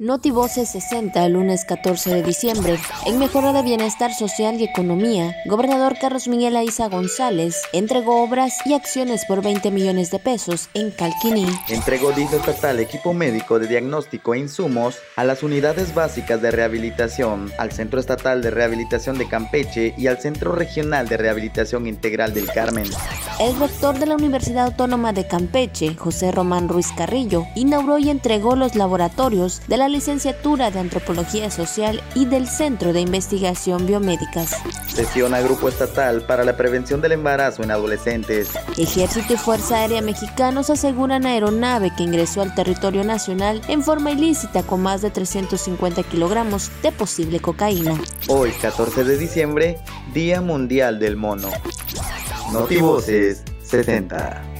Notivoce 60, el lunes 14 de diciembre. En mejora de bienestar social y economía, gobernador Carlos Miguel Aiza González entregó obras y acciones por 20 millones de pesos en Calquiní. Entregó dicho estatal equipo médico de diagnóstico e insumos a las unidades básicas de rehabilitación, al Centro Estatal de Rehabilitación de Campeche y al Centro Regional de Rehabilitación Integral del Carmen. El rector de la Universidad Autónoma de Campeche, José Román Ruiz Carrillo, inauguró y entregó los laboratorios de la licenciatura de Antropología Social y del Centro de Investigación Biomédicas. Sesiona Grupo Estatal para la Prevención del Embarazo en Adolescentes. Ejército y Fuerza Aérea Mexicanos aseguran aeronave que ingresó al territorio nacional en forma ilícita con más de 350 kilogramos de posible cocaína. Hoy, 14 de diciembre, Día Mundial del Mono. Notivoces 70.